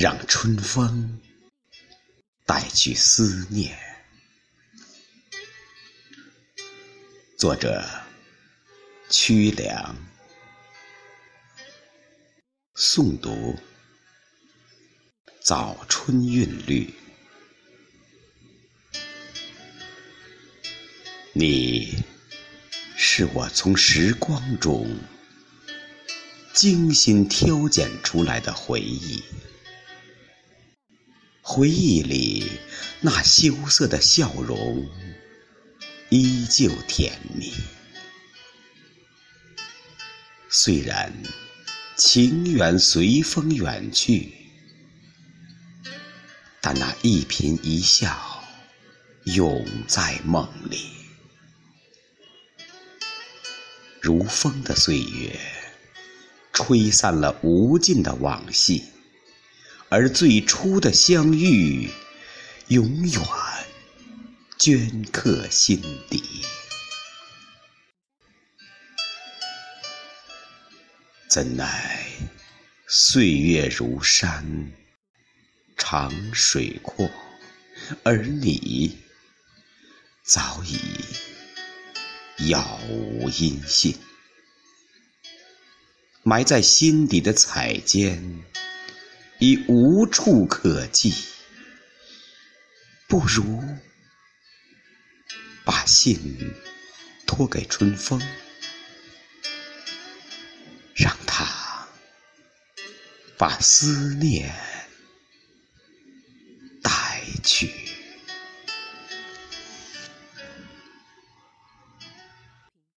让春风带去思念。作者：曲梁，诵读：早春韵律。你是我从时光中精心挑拣出来的回忆。回忆里那羞涩的笑容依旧甜蜜，虽然情缘随风远去，但那一颦一笑永在梦里。如风的岁月，吹散了无尽的往昔。而最初的相遇，永远镌刻心底。怎奈岁月如山，长水阔，而你早已杳无音信，埋在心底的彩笺。已无处可寄。不如把信托给春风让它把思念带去。